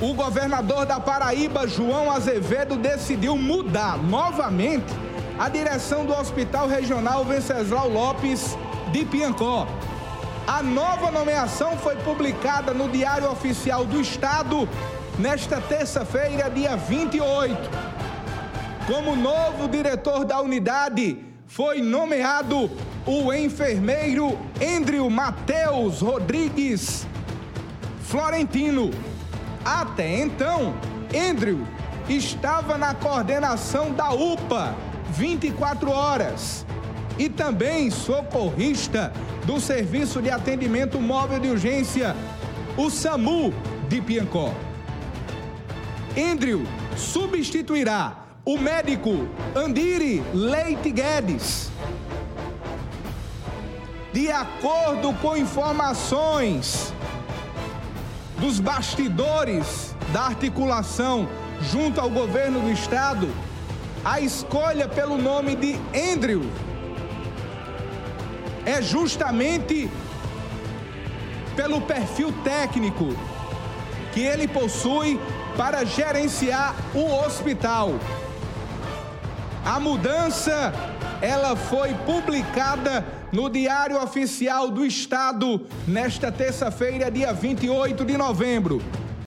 o governador da Paraíba, João Azevedo, decidiu mudar novamente a direção do Hospital Regional Venceslau Lopes de Piancó. A nova nomeação foi publicada no Diário Oficial do Estado nesta terça-feira, dia 28. Como novo diretor da unidade, foi nomeado o enfermeiro Andrew Mateus Rodrigues Florentino. Até então, Andrew estava na coordenação da UPA 24 horas e também socorrista do Serviço de Atendimento Móvel de Urgência, o SAMU de Piancó. Andrew substituirá o médico Andiri Leite Guedes. De acordo com informações dos bastidores da articulação junto ao governo do estado, a escolha pelo nome de Andrew é justamente pelo perfil técnico que ele possui para gerenciar o hospital. A mudança ela foi publicada no Diário Oficial do Estado nesta terça-feira, dia 28 de novembro.